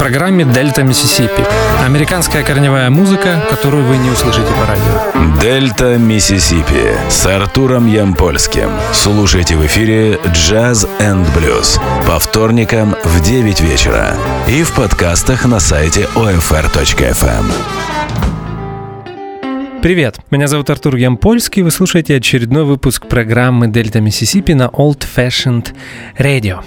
программе «Дельта Миссисипи». Американская корневая музыка, которую вы не услышите по радио. «Дельта Миссисипи» с Артуром Ямпольским. Слушайте в эфире «Jazz and Blues» по вторникам в 9 вечера и в подкастах на сайте OFR.FM. Привет, меня зовут Артур Ямпольский, вы слушаете очередной выпуск программы «Дельта Миссисипи» на Old Fashioned Radio.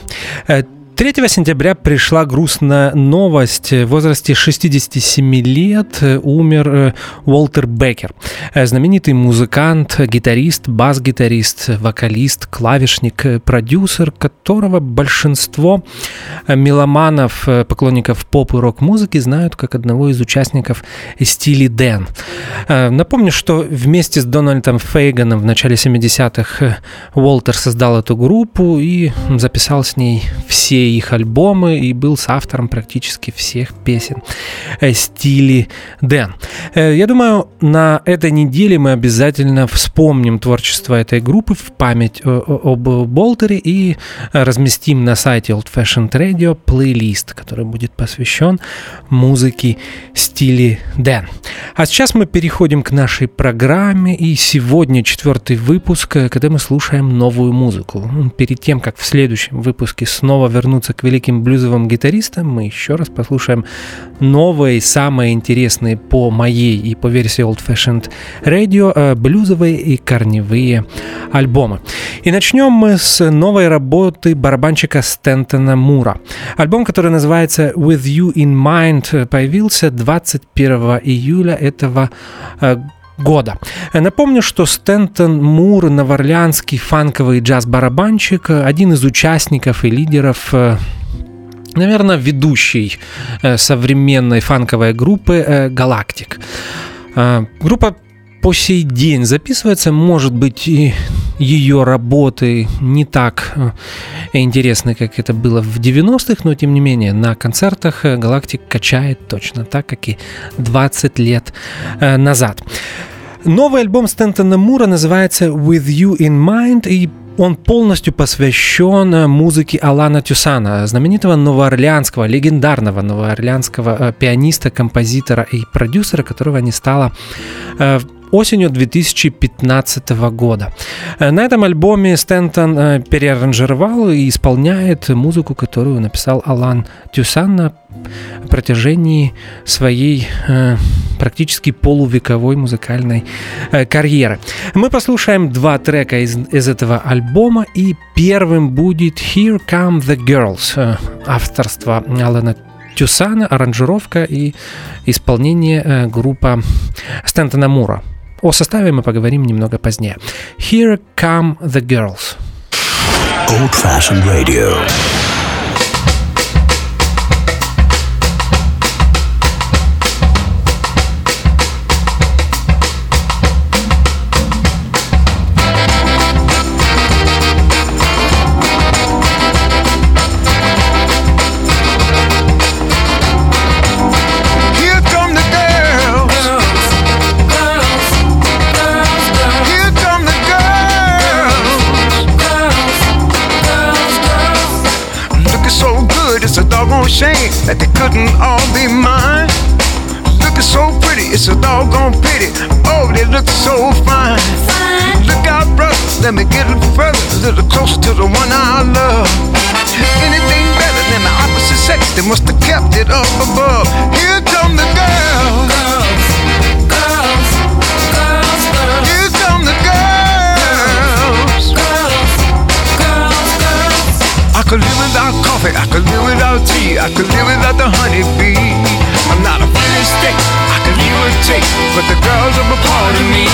Э, 3 сентября пришла грустная новость. В возрасте 67 лет умер э, Уолтер Беккер, э, знаменитый музыкант, гитарист, бас-гитарист, вокалист, клавишник, э, продюсер, которого большинство меломанов, поклонников поп и рок-музыки знают как одного из участников стиле Дэн. Напомню, что вместе с Дональдом Фейганом в начале 70-х Уолтер создал эту группу и записал с ней все их альбомы и был с автором практически всех песен э, стиле Дэн. Э, я думаю, на этой неделе мы обязательно вспомним творчество этой группы в память об Болтере и разместим на сайте Old Fashioned Radio плейлист, который будет посвящен музыке стиле Дэн. А сейчас мы переходим к нашей программе, и сегодня четвертый выпуск, э, когда мы слушаем новую музыку. Перед тем, как в следующем выпуске снова вернуться вернуться к великим блюзовым гитаристам, мы еще раз послушаем новые, самые интересные по моей и по версии Old Fashioned Radio э, блюзовые и корневые альбомы. И начнем мы с новой работы барабанщика Стентона Мура. Альбом, который называется With You in Mind, появился 21 июля этого года э, года. Напомню, что Стентон Мур, новоорлеанский фанковый джаз-барабанщик, один из участников и лидеров э, наверное, ведущей э, современной фанковой группы э, «Галактик». Группа по сей день записывается, может быть, и ее работы не так интересны, как это было в 90-х, но тем не менее на концертах Галактик качает точно так, как и 20 лет назад. Новый альбом Стентона Мура называется «With You in Mind», и он полностью посвящен э, музыке Алана Тюсана, знаменитого новоорлеанского, легендарного новоорлеанского э, пианиста, композитора и продюсера, которого не стало э, осенью 2015 года. На этом альбоме Стентон переаранжировал и исполняет музыку, которую написал Алан Тюсан на протяжении своей практически полувековой музыкальной карьеры. Мы послушаем два трека из, из этого альбома, и первым будет «Here Come the Girls» авторства Алана Тюсана, аранжировка и исполнение группа Стентона Мура. О составе мы поговорим немного позднее. Here come the girls. Old Fashioned Radio. Couldn't all be mine. Looking so pretty, it's a doggone pity. Oh, they look so fine. Look out, brother, let me get a little further, a little closer to the one I love. Anything better than the opposite sex, they must have kept it up above. Here come the girls. Girls, could live without coffee, I could live without tea, I could live without the honeybee. I'm not a finished steak, I could a take, but the girls are a part of me.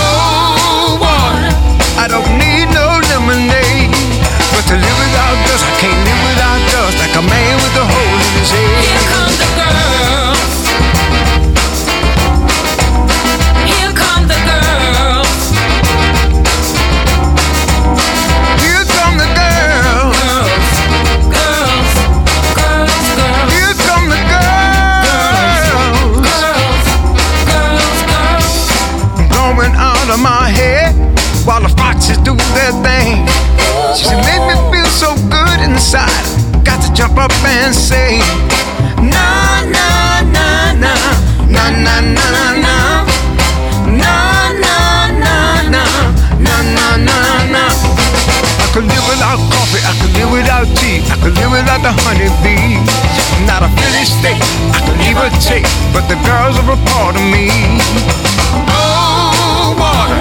Oh, water, I don't need no lemonade, but to live without dust, I can't live without dust, like a man with a hole in his head. Jump up and say, Na na na na na na na na na na na na na na na na na. I could live without coffee, I could live without tea, I could live without the honeybee. Not a Philly steak, I could leave a take, but the girls are a part of me. Oh, water,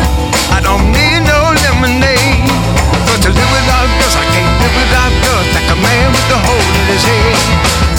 I don't need no lemonade. To live without girls, I can't live without girls, like a man with a hole in his head.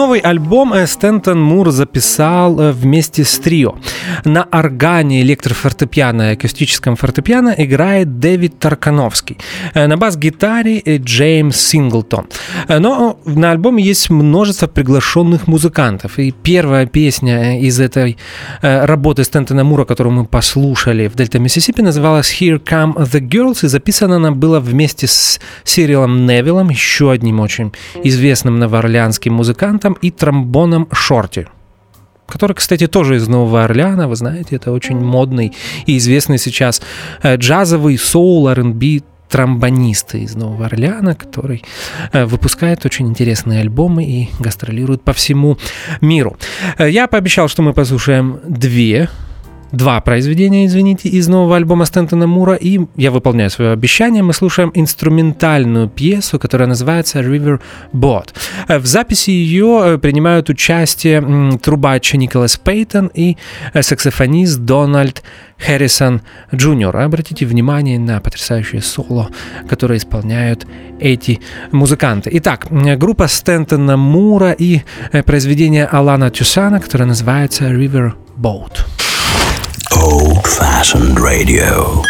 Новый альбом э, Стэнтон Мур записал э, вместе с трио. На органе, электрофортепиано и акустическом фортепиано играет Дэвид Таркановский. Э, На бас-гитаре э, Джеймс Синглтон. Э, Но на альбоме есть множество приглашенных музыкантов. И первая песня из этой работы Стэнтона Мура, которую мы послушали в Дельта Миссисипи, называлась Here Come the Girls, и записана она была вместе с Сирилом Невиллом, еще одним очень известным новоорлеанским музыкантом, и тромбоном Шорти который, кстати, тоже из Нового Орлеана, вы знаете, это очень модный и известный сейчас э, джазовый соул, R&B тромбонист из Нового Орлеана, который э, выпускает очень интересные альбомы и гастролирует по всему миру. Э, Я пообещал, что мы послушаем две два произведения, извините, из нового альбома Стэнтона Мура, и я выполняю свое обещание. Мы слушаем инструментальную пьесу, которая называется River Boat. Э, В записи ее э, принимают участие трубач Николас Пейтон и э, саксофонист Дональд Харрисон Джуниор. Обратите внимание на потрясающее соло, которое исполняют эти музыканты. Итак, группа Стэнтона Мура и произведение Алана Тюсана, которое называется River Boat. Old fashioned radio.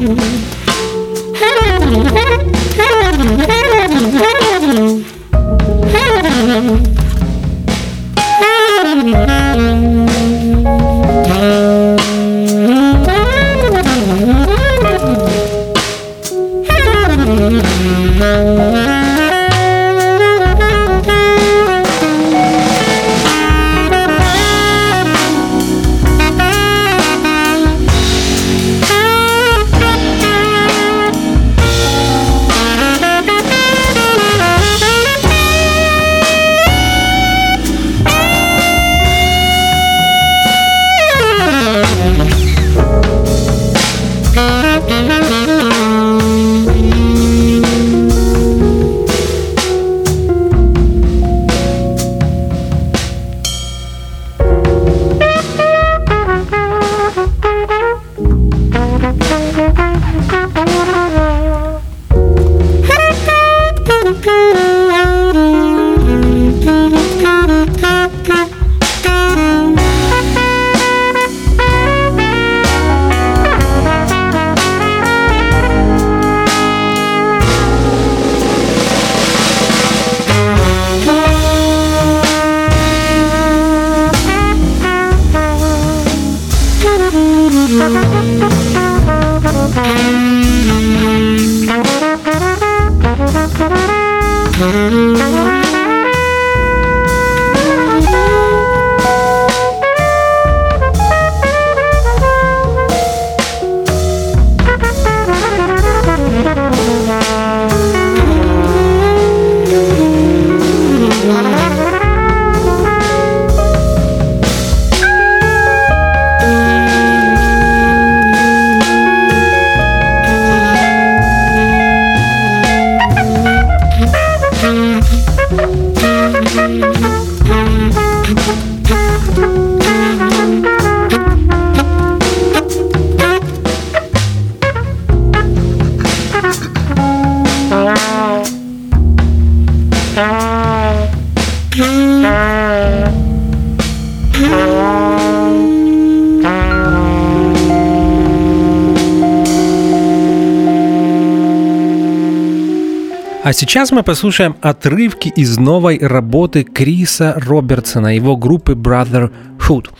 you. А сейчас мы послушаем отрывки из новой работы Криса Робертсона, его группы Brotherhood.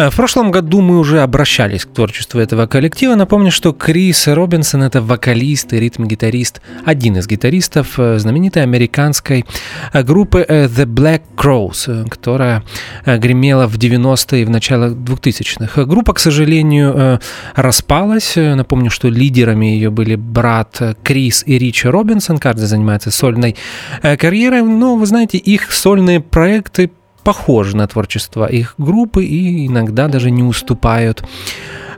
Э, в прошлом году мы уже обращались к творчеству этого коллектива. Напомню, что Крис Робинсон — это вокалист и ритм-гитарист, один из гитаристов э, знаменитой американской э, группы The Black Crows, которая гремела в 90-е и в начало 2000-х. Группа, к сожалению, распалась. Напомню, что лидерами ее были брат Крис и Ричи Робинсон, каждый занимается сольной карьерой, но, вы знаете, их сольные проекты похожи на творчество их группы и иногда даже не уступают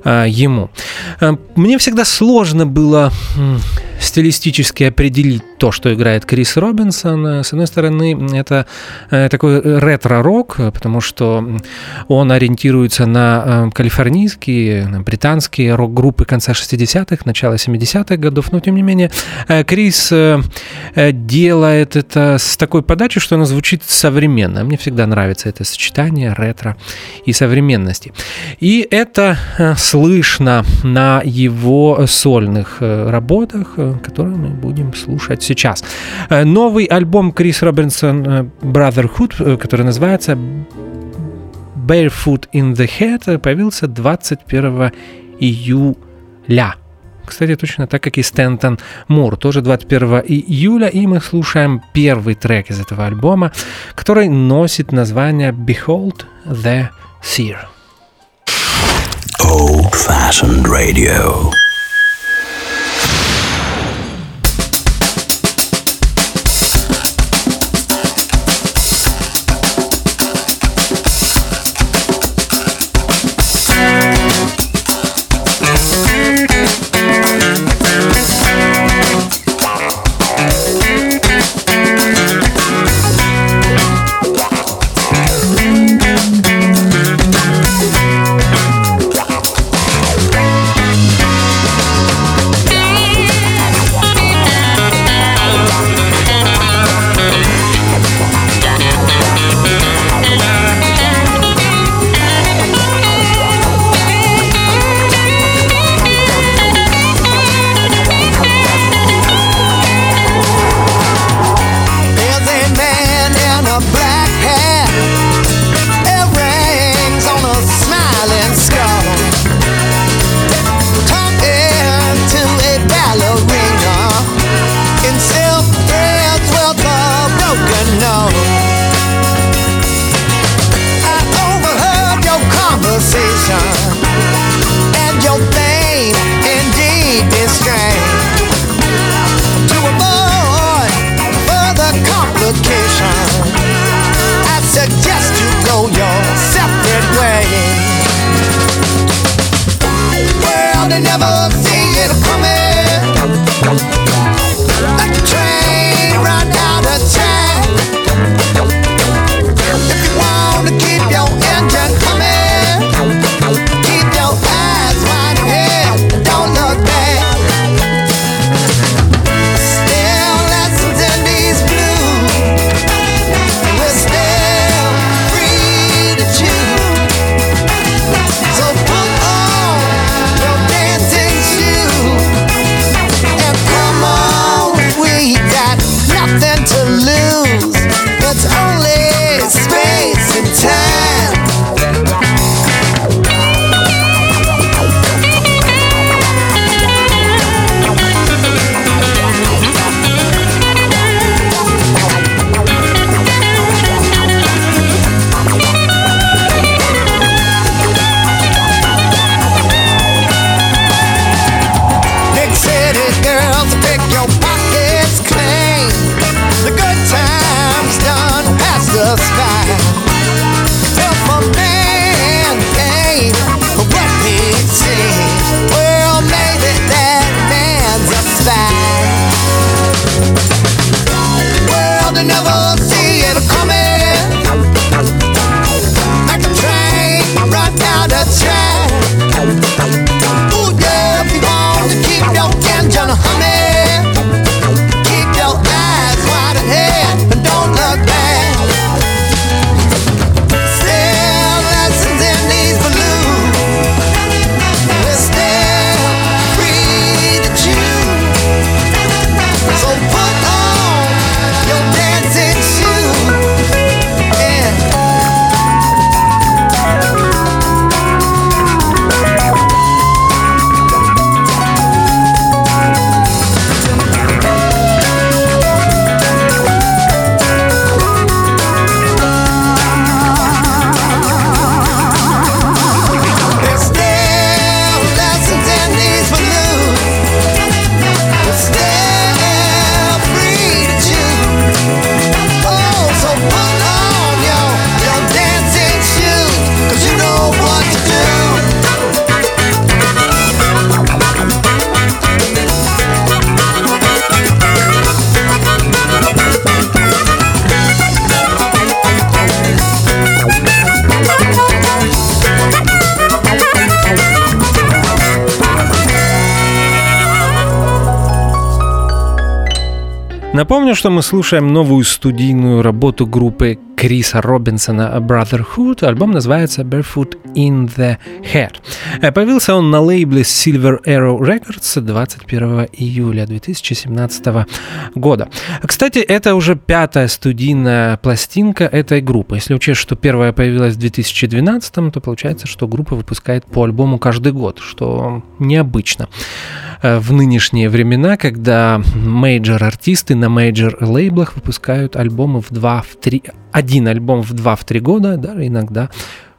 э, ему. Э, мне всегда сложно было стилистически определить то, что играет Крис Робинсон. С одной стороны, это э, такой ретро-рок, потому что он ориентируется на э, калифорнийские, на британские рок-группы конца 60-х, начала 70-х годов, но тем не менее э, Крис делает это с такой подачей, что оно звучит современно. Мне всегда нравится это сочетание ретро и современности. И это слышно на его сольных работах, которые мы будем слушать сейчас. Э, новый альбом Крис Робинсон э, Brotherhood, э, который называется Barefoot in the Head, появился 21 июля. Кстати, точно так, как и Стэнтон Мур, тоже 21 июля, и мы слушаем первый трек из этого альбома, который носит название Behold the Seer. Old-fashioned radio. Напомню, что мы слушаем новую студийную работу группы Криса Робинсона Brotherhood. Альбом называется Barefoot in the Hair. Э, появился он на лейбле Silver Arrow Records 21 июля 2017 года. Кстати, это уже пятая студийная пластинка этой группы. Если учесть, что первая появилась в 2012, то получается, что группа выпускает по альбому каждый год, что необычно. Э, в нынешние времена, когда major -артисты на major -лейблах выпускают альбомы в 2, в 3, один альбом в 2-3 года, даже иногда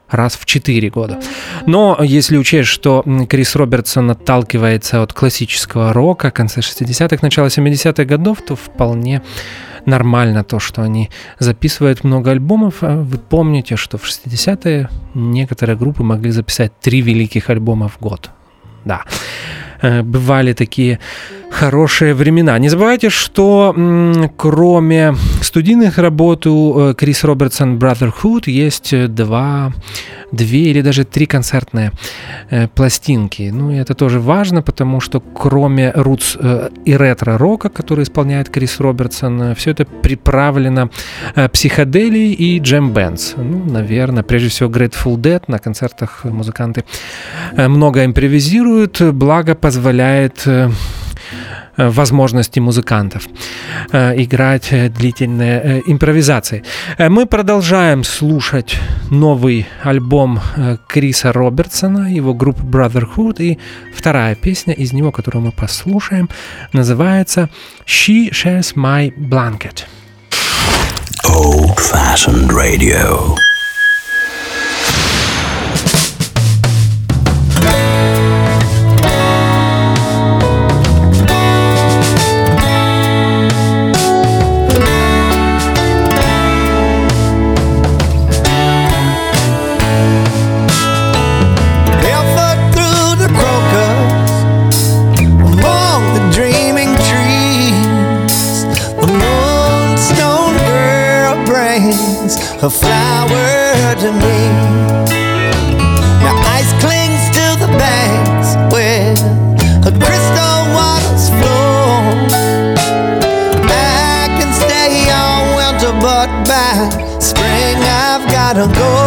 раз в 4 года. Но если учесть, что Крис Робертсон отталкивается от классического рока конца 60-х, начала 70-х годов, то вполне нормально то, что они записывают много альбомов. А вы помните, что в 60-е некоторые группы могли записать три великих альбома в год. Да. Э, бывали такие хорошие времена. Не забывайте, что кроме студийных работ у э, Крис Робертсон Brotherhood есть э, два две или даже три концертные э, пластинки. Ну, и это тоже важно, потому что кроме рутс и ретро-рока, который исполняет Крис Робертсон, все это приправлено э, психоделией и джем-бендс. Ну, наверное, прежде всего Grateful Dead на концертах музыканты много импровизируют, благо позволяет возможности музыкантов э, играть э, длительные импровизации. Мы продолжаем слушать новый альбом Криса Робертсона, его группы Brotherhood, и вторая песня из него, которую мы послушаем, называется «She Shares My Blanket». Old Fashioned Radio. A flower to me. Now ice clings to the banks where a crystal waters flow. I can stay all winter, but by spring I've gotta go.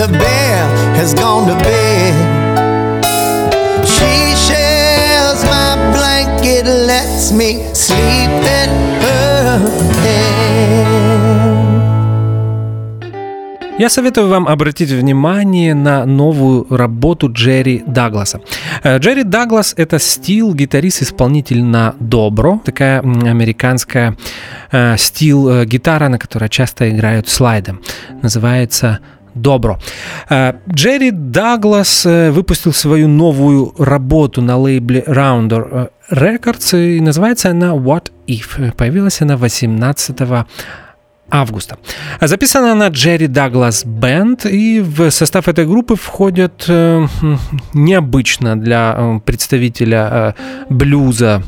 The bear has gone to bed. She shares my blanket, lets me sleep in her hand. Я советую вам обратить внимание на новую работу Джерри Дагласа. Э, Джерри Даглас — это стил, гитарист-исполнитель на добро, такая американская э, стил э, гитара, на которой часто играют слайдом. Называется Добро. Э, Джерри Даглас э, выпустил свою новую работу на лейбле Rounder э, Records, и называется она What If. Появилась она 18 августа. Записана она Джерри Даглас Бенд, и в состав этой группы входят э, необычно для представителя э, блюза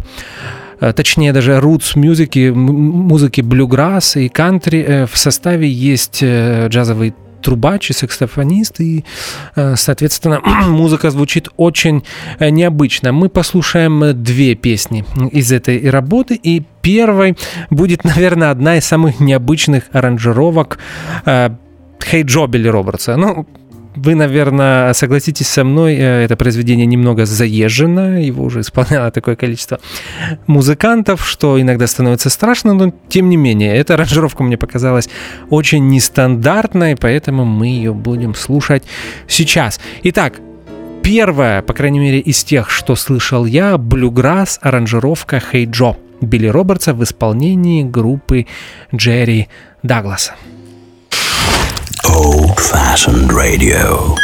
точнее даже roots музыки, музыки блюграсс и кантри. В составе есть джазовый трубач и саксофонист, и, э, соответственно, музыка звучит очень э, необычно. Мы послушаем э, две песни из этой работы, и первой будет, наверное, одна из самых необычных аранжировок Хей Джо Билли Робертса. Ну, вы, наверное, согласитесь со мной, э, это произведение немного заезжено, его уже исполняло такое количество музыкантов, что иногда становится страшно, но тем не менее, эта аранжировка мне показалась очень нестандартной, поэтому мы ее будем слушать сейчас. Итак, первая, по крайней мере, из тех, что слышал я, блюграсс, аранжировка Хей Джо Билли Робертса в исполнении группы Джерри Дагласа. Old fashioned radio.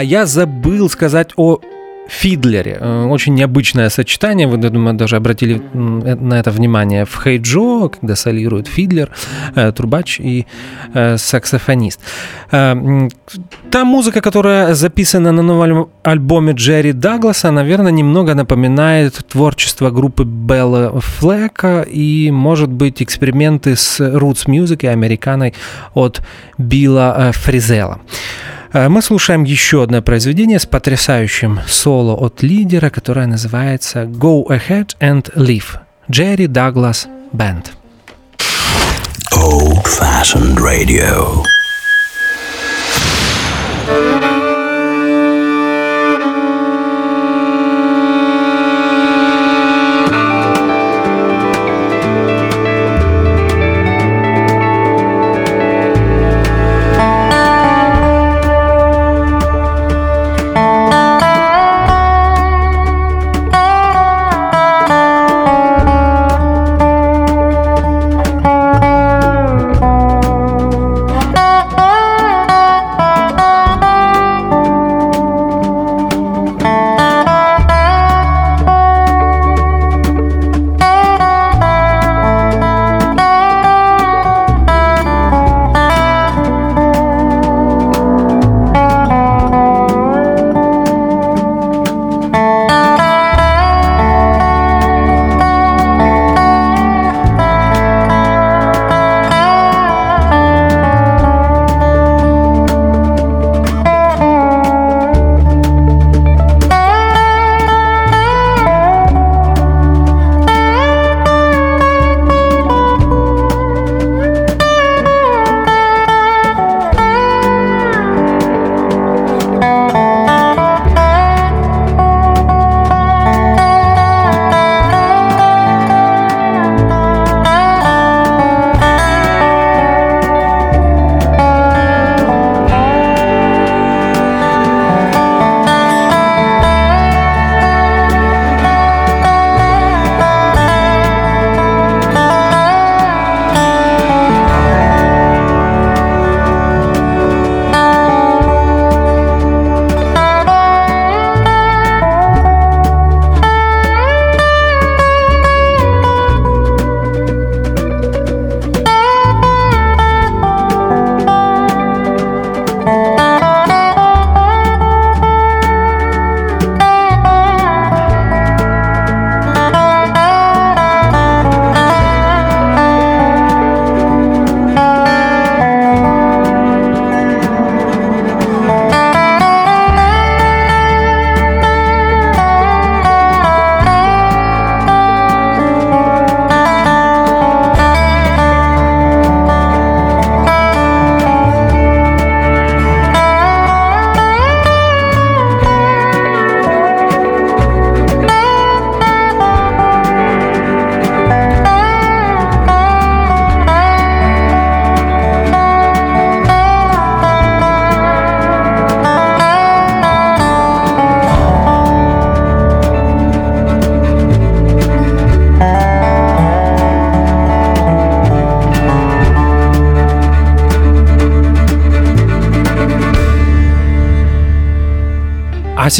Да, я забыл сказать о фидлере. Э, очень необычное сочетание. Вы, я думаю, даже обратили э, на это внимание в Хейджо, когда солирует фидлер, э, трубач и саксофонист. Та музыка, которая записана на новом альбоме Джерри Дагласа, наверное, немного напоминает творчество группы Белла Флека и, может быть, эксперименты с и американой от Билла Фризела. Э, мы слушаем еще одно произведение с потрясающим соло от лидера, которое называется «Go Ahead and Live» Джерри Даглас Band. Old Fashioned Radio.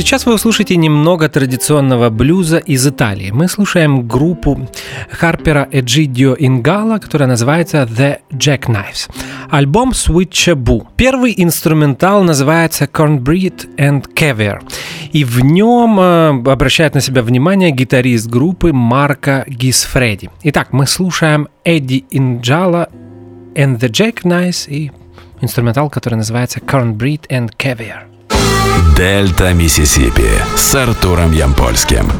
Сейчас вы услышите немного традиционного блюза из Италии. Мы слушаем группу Харпера Эджидио Ингала, которая называется The Jackknives. Альбом Switchaboo. Первый инструментал называется Cornbread and Caviar. И в нем э, обращает на себя внимание гитарист группы Марко Гисфреди. Итак, мы слушаем Эдди Инджала and the Jackknives и инструментал, который называется Cornbread and Caviar. Дельта Миссисипи с Артуром Ямпольским.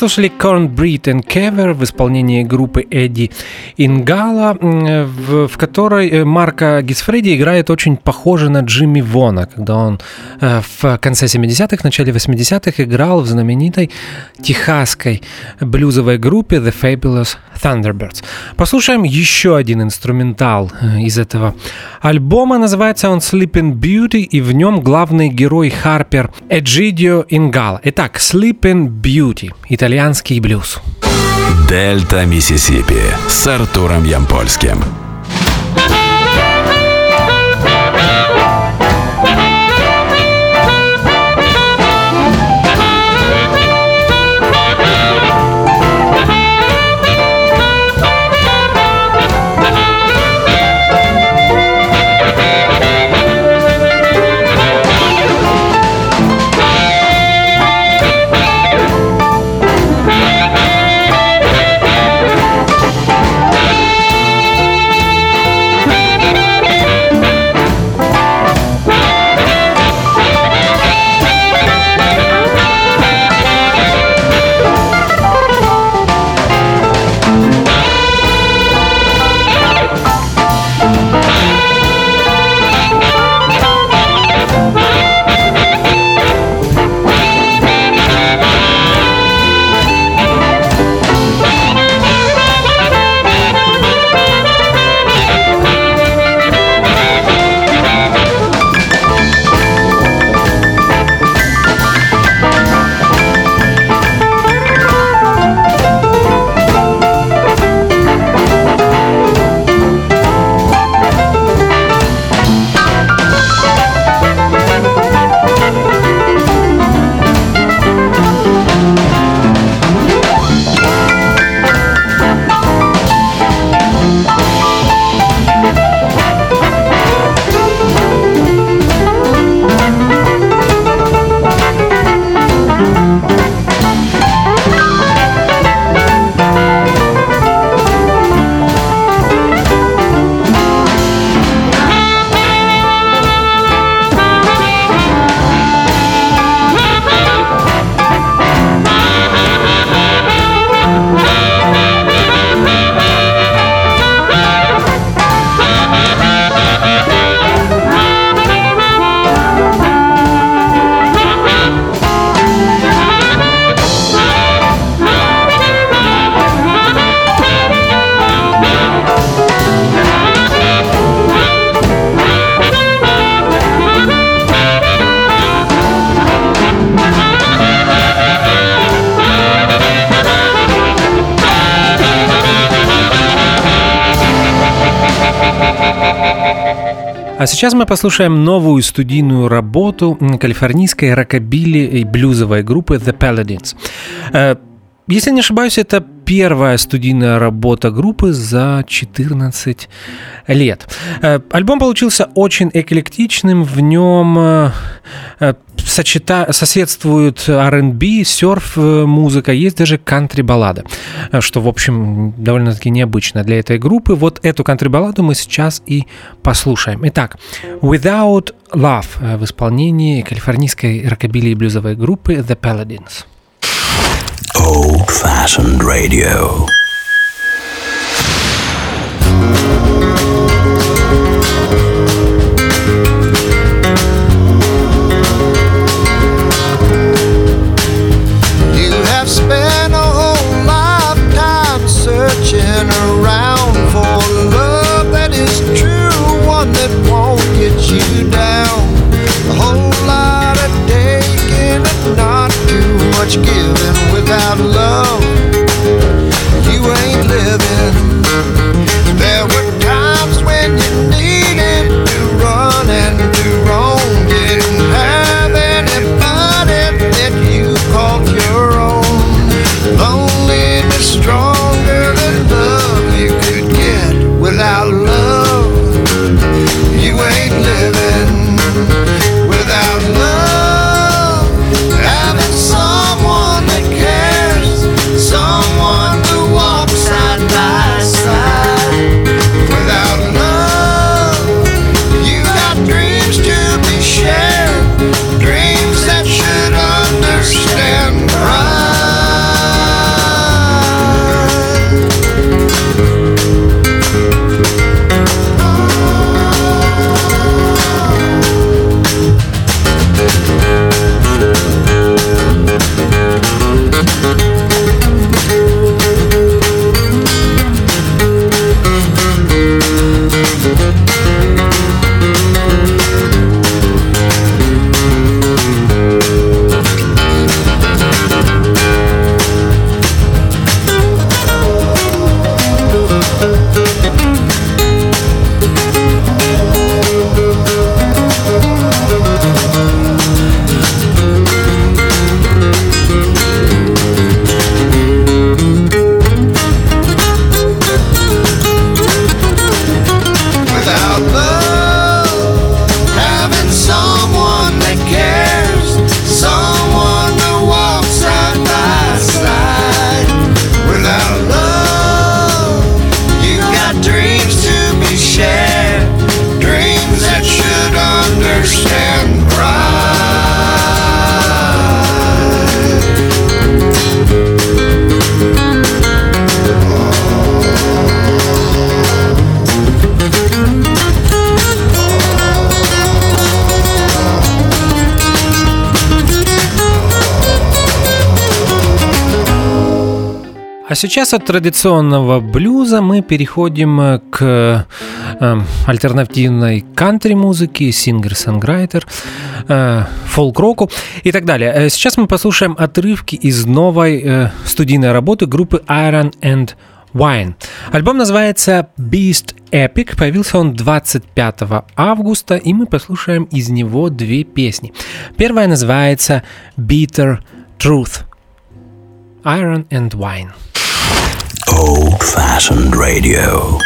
Послушали Cornbreed and Kever в исполнении группы Эдди Ингала, в, в которой э, Марка Гисфреди играет очень похоже на Джимми Вона, когда он в конце 70-х, начале 80-х играл в знаменитой техасской блюзовой группе The Fabulous Thunderbirds. Послушаем еще один инструментал э, из этого альбома. Называется он Sleeping Beauty, и в нем главный герой Харпер Эджидио Ингала. Итак, Sleeping Beauty, итальянский блюз. Дельта Миссисипи с Артуром Ямпольским. А сейчас мы послушаем новую студийную работу калифорнийской рокобили и блюзовой группы The Paladins. Э, если не ошибаюсь, это первая студийная работа группы за 14 лет. Э, альбом получился очень эклектичным, в нем э, э, сочета... соседствуют R&B, серф музыка, есть даже кантри-баллада, что, в общем, довольно-таки необычно для этой группы. Вот эту кантри-балладу мы сейчас и послушаем. Итак, Without Love в исполнении калифорнийской рокобили и блюзовой группы The Paladins. Old Fashioned Radio. side А сейчас от традиционного блюза мы переходим к э, альтернативной кантри-музыке, сингер-санграйтер, э, фолк-року и так далее. Э, сейчас мы послушаем отрывки из новой э, студийной работы группы Iron and Wine. Альбом называется Beast Epic. Появился он 25 августа, и мы послушаем из него две песни. Первая называется Bitter Truth. Iron and Wine. Old fashioned radio.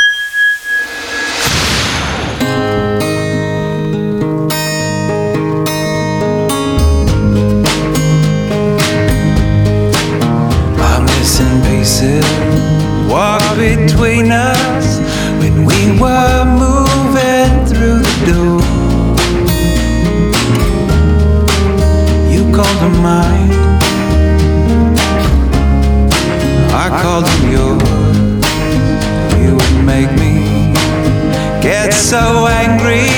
I'm missing pieces walk between us when we were moving through the door. You called them mine, called them yours. You would make me get so angry,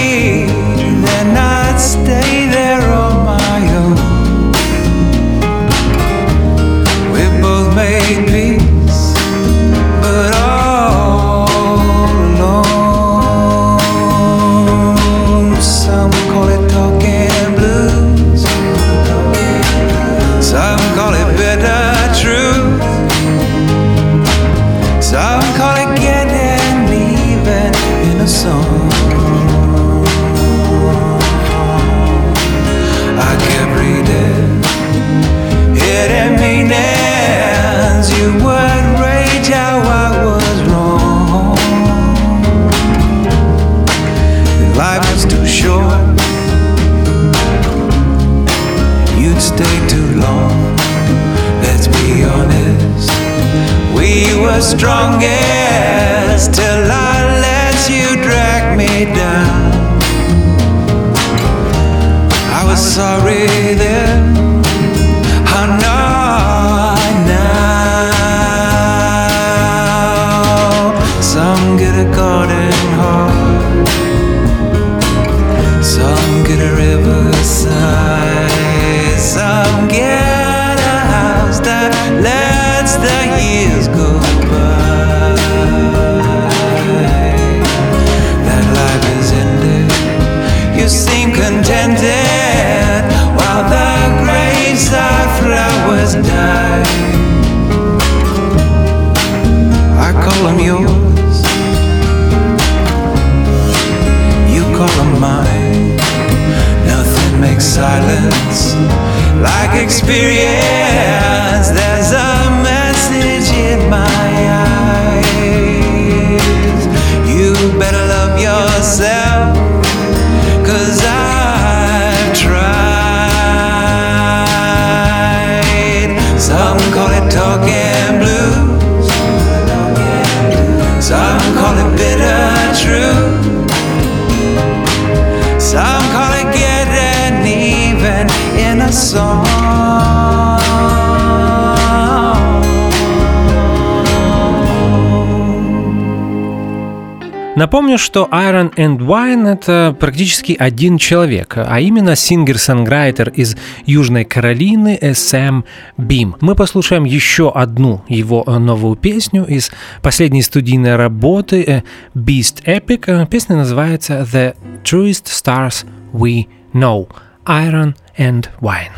Напомню, что Iron and Wine — это практически один человек, а именно сингер-санграйтер из Южной Каролины Сэм Бим. Мы послушаем еще одну его новую песню из последней студийной работы э, Beast Epic. Песня называется The Truest Stars We Know — Iron and Wine.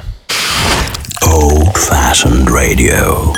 Old fashioned radio.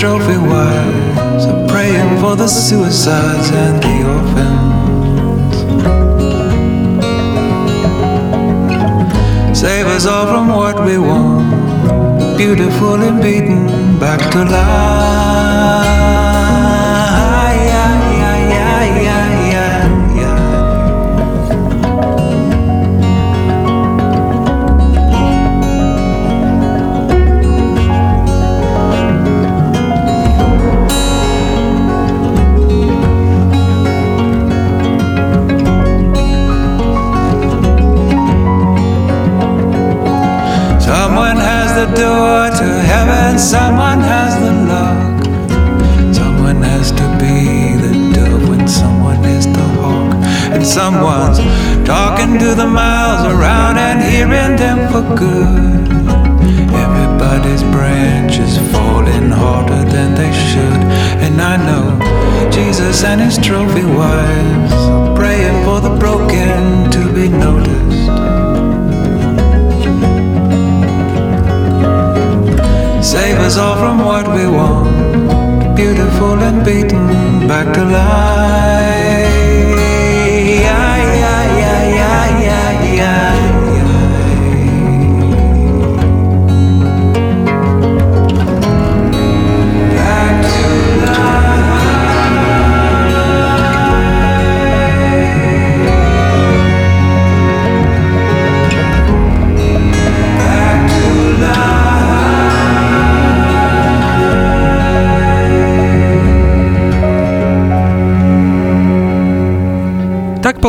Trophy wives So praying for the suicides and the orphans. Save us all from what we want. Beautiful and beaten back to life. To heaven, someone has the luck. Someone has to be the dove when someone is the hawk. And someone's talking to the miles around and hearing them for good. Everybody's branches falling harder than they should. And I know Jesus and his trophy wives praying for the broken to be noticed. Save us all from what we want. Beautiful and beaten back to life.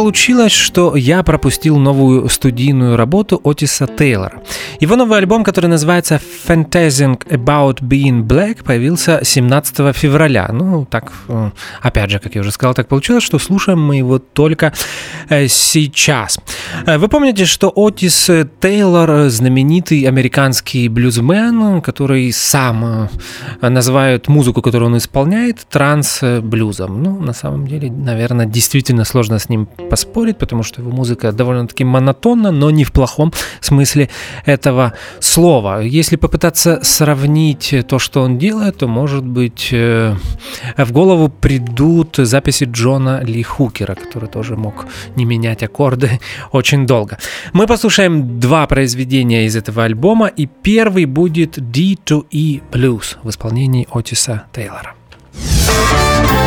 Получилось, что я пропустил новую студийную работу Отиса Тейлора. Его новый альбом, который называется Fantasing About Being Black, появился 17 февраля. Ну, так, э, опять же, как я уже сказал, так получилось, что слушаем мы его только э, сейчас. Э, Вы помните, что Отис Тейлор знаменитый американский блюзмен, который сам называют музыку, которую он исполняет, транс-блюзом. Ну, на самом деле, наверное, действительно сложно с ним поспорить, потому что его музыка довольно-таки монотонна, но не в плохом смысле этого слова. Если попытаться сравнить то, что он делает, то, может быть, э, в голову придут записи Джона Ли Хукера, который тоже мог не менять аккорды очень долго. Мы послушаем два произведения из этого альбома, и первый будет D2E Blues в исполнении Отиса Тейлора.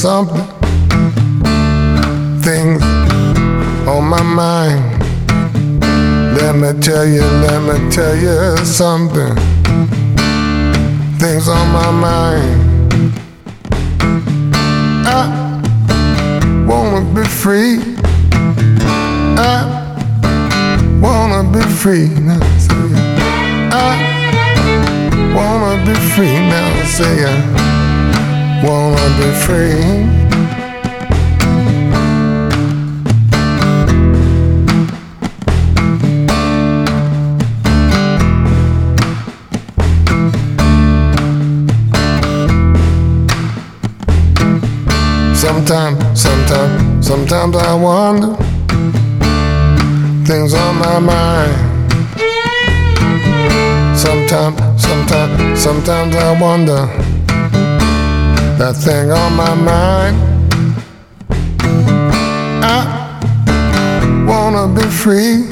something. Things on my mind. Let me tell you, let me tell you something. Things on my mind. I wanna be free. I wanna be free now. Say. I wanna be free now. Say I wanna be free. Sometimes, sometimes, sometimes I wonder things on my mind. Sometimes, sometimes, sometimes I wonder that thing on my mind. I wanna be free.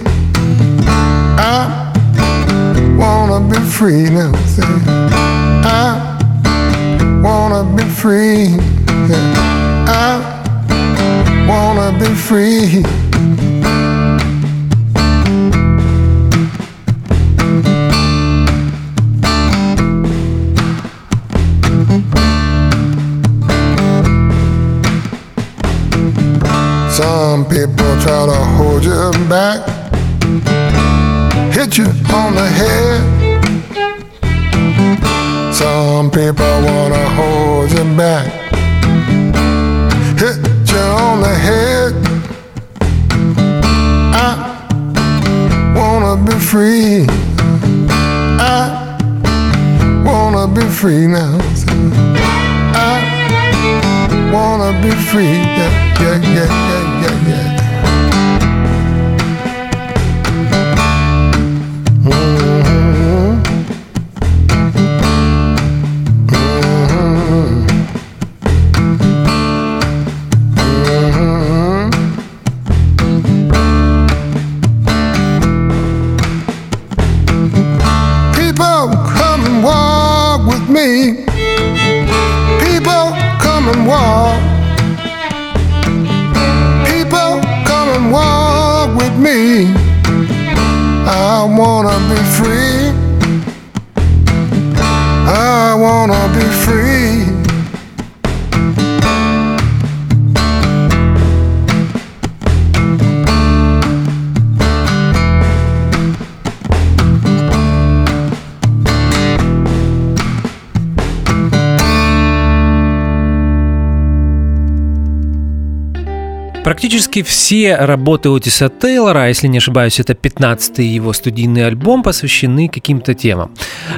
I wanna be free now. Say, I wanna be free. Yeah. I wanna be free. People try to hold you back, hit you on the head. Some people wanna hold you back. Hit you on the head. I wanna be free. I wanna be free now. I wanna be free. Yeah, yeah, yeah, yeah. Практически все работы Отиса Тейлора, если не ошибаюсь, это 15-й его студийный альбом, посвящены каким-то темам.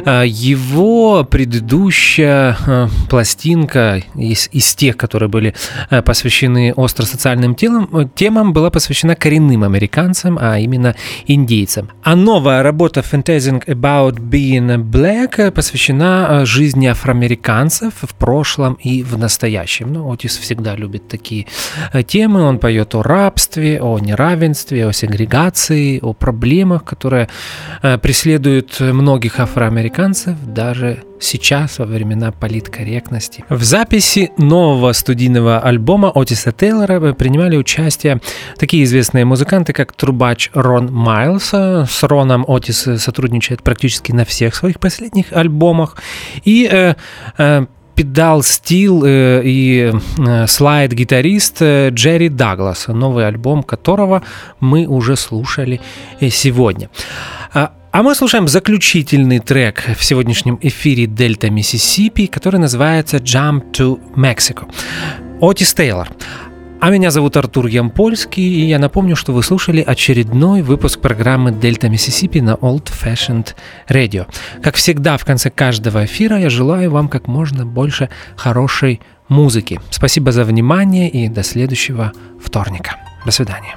А, Его предыдущая а, пластинка из, из тех, которые были а, посвящены остросоциальным телам, э, темам, была посвящена коренным американцам, а именно индейцам. А новая работа Fantasing About Being Black посвящена жизни афроамериканцев в прошлом и в настоящем. Ну, Отис всегда любит такие э, темы. Он поет о рабстве, о неравенстве, о сегрегации, о проблемах, которые э, преследуют многих афроамериканцев даже сейчас, во времена политкорректности. В записи нового студийного альбома Отиса Тейлора принимали участие такие известные музыканты, как трубач Рон Майлз. С Роном Отис сотрудничает практически на всех своих последних альбомах. И э, э, педал стил э, и э, слайд-гитарист э, Джерри Даглас, новый альбом которого мы уже слушали сегодня. А мы слушаем заключительный трек в сегодняшнем эфире Дельта Миссисипи, который называется Jump to Mexico. Отис Тейлор. А меня зовут Артур Ямпольский, и я напомню, что вы слушали очередной выпуск программы Дельта Миссисипи на Old Fashioned Radio. Как всегда, в конце каждого эфира я желаю вам как можно больше хорошей музыки. Спасибо за внимание и до следующего вторника. До свидания.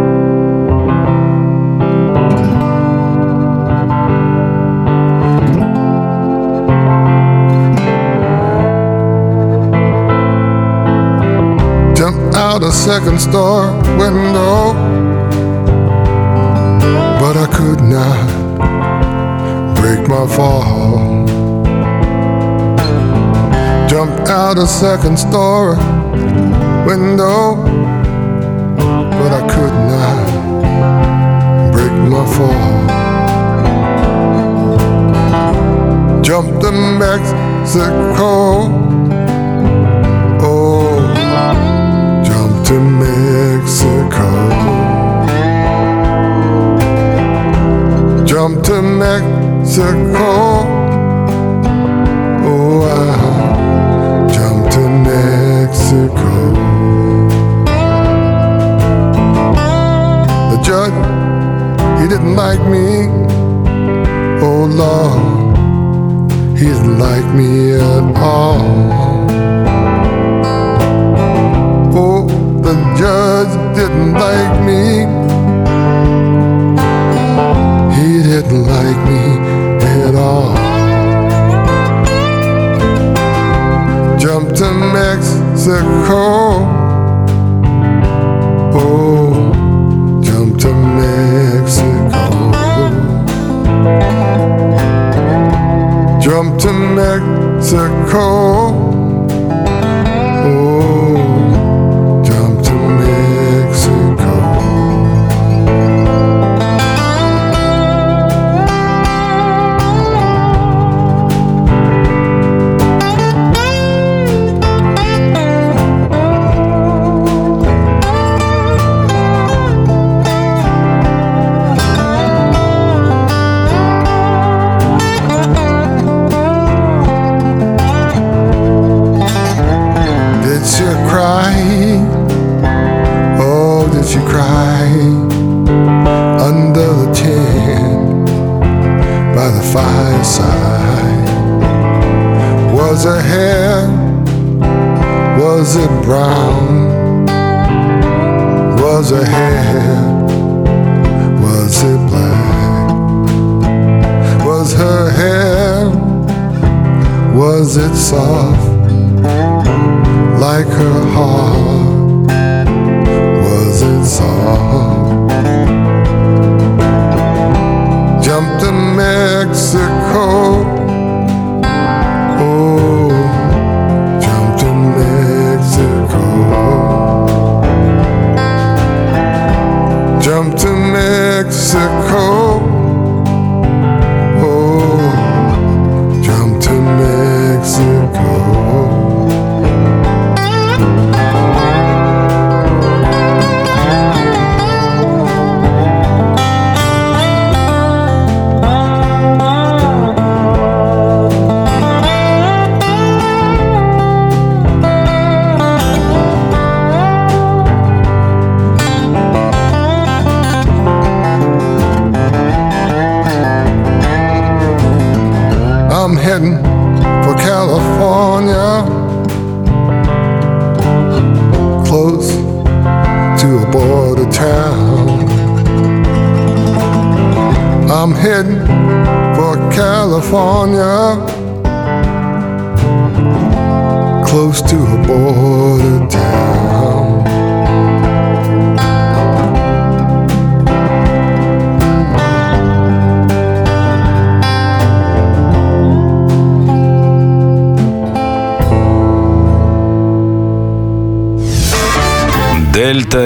second store window, but I could not break my fall. Jump out a second story window, but I could not break my fall. Jump to Mexico. To Mexico. Oh, I jump to Mexico. The judge, he didn't like me. Oh, Lord, he didn't like me at all. Oh, the judge didn't like me. Didn't like me at all. Jump to Mexico. Oh, jump to Mexico. Jump to Mexico. Was her hair, was it black? Was her hair, was it soft? Like her heart, was it soft? Jumped to Mexico.